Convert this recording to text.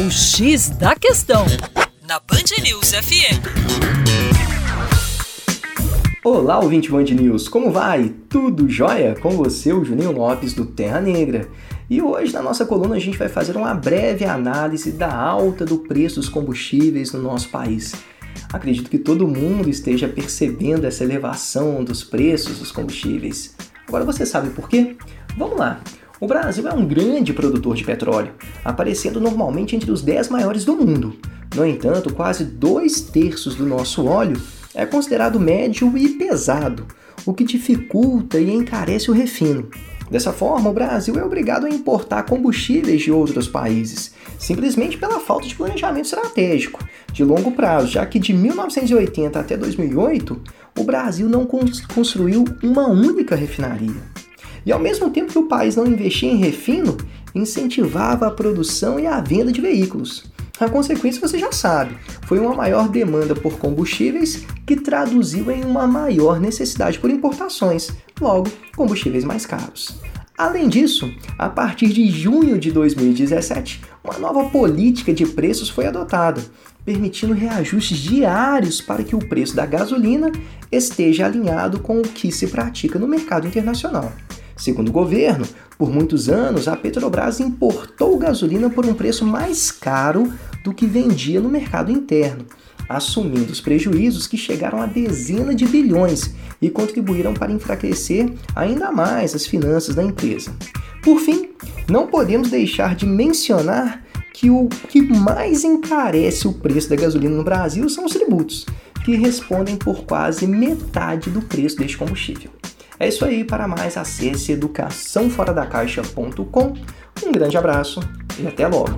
O X da Questão, na Band News FM. Olá, ouvinte Band News, como vai? Tudo jóia? Com você, o Juninho Lopes do Terra Negra. E hoje, na nossa coluna, a gente vai fazer uma breve análise da alta do preço dos combustíveis no nosso país. Acredito que todo mundo esteja percebendo essa elevação dos preços dos combustíveis. Agora você sabe por quê? Vamos lá! O Brasil é um grande produtor de petróleo, aparecendo normalmente entre os 10 maiores do mundo. No entanto, quase dois terços do nosso óleo é considerado médio e pesado, o que dificulta e encarece o refino. Dessa forma, o Brasil é obrigado a importar combustíveis de outros países, simplesmente pela falta de planejamento estratégico de longo prazo, já que de 1980 até 2008, o Brasil não construiu uma única refinaria. E ao mesmo tempo que o país não investia em refino, incentivava a produção e a venda de veículos. A consequência você já sabe, foi uma maior demanda por combustíveis que traduziu em uma maior necessidade por importações, logo, combustíveis mais caros. Além disso, a partir de junho de 2017, uma nova política de preços foi adotada, permitindo reajustes diários para que o preço da gasolina esteja alinhado com o que se pratica no mercado internacional. Segundo o governo, por muitos anos a Petrobras importou gasolina por um preço mais caro do que vendia no mercado interno, assumindo os prejuízos que chegaram a dezenas de bilhões e contribuíram para enfraquecer ainda mais as finanças da empresa. Por fim, não podemos deixar de mencionar que o que mais encarece o preço da gasolina no Brasil são os tributos, que respondem por quase metade do preço deste combustível. É isso aí, para mais acesse educaçãoforadacaixa.com. Um grande abraço e até logo!